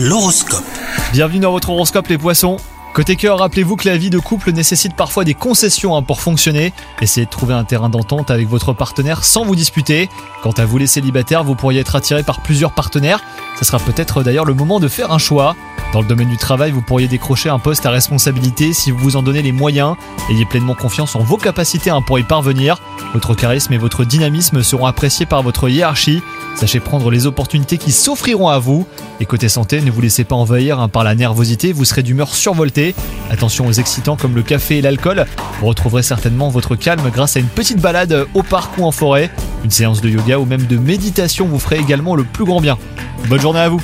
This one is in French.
L'horoscope. Bienvenue dans votre horoscope les poissons. Côté cœur, rappelez-vous que la vie de couple nécessite parfois des concessions hein, pour fonctionner. Essayez de trouver un terrain d'entente avec votre partenaire sans vous disputer. Quant à vous les célibataires, vous pourriez être attiré par plusieurs partenaires. Ce sera peut-être d'ailleurs le moment de faire un choix. Dans le domaine du travail, vous pourriez décrocher un poste à responsabilité si vous vous en donnez les moyens. Ayez pleinement confiance en vos capacités hein, pour y parvenir. Votre charisme et votre dynamisme seront appréciés par votre hiérarchie. Sachez prendre les opportunités qui s'offriront à vous. Et côté santé, ne vous laissez pas envahir hein, par la nervosité, vous serez d'humeur survoltée. Attention aux excitants comme le café et l'alcool. Vous retrouverez certainement votre calme grâce à une petite balade au parc ou en forêt. Une séance de yoga ou même de méditation vous ferait également le plus grand bien. Bonne journée à vous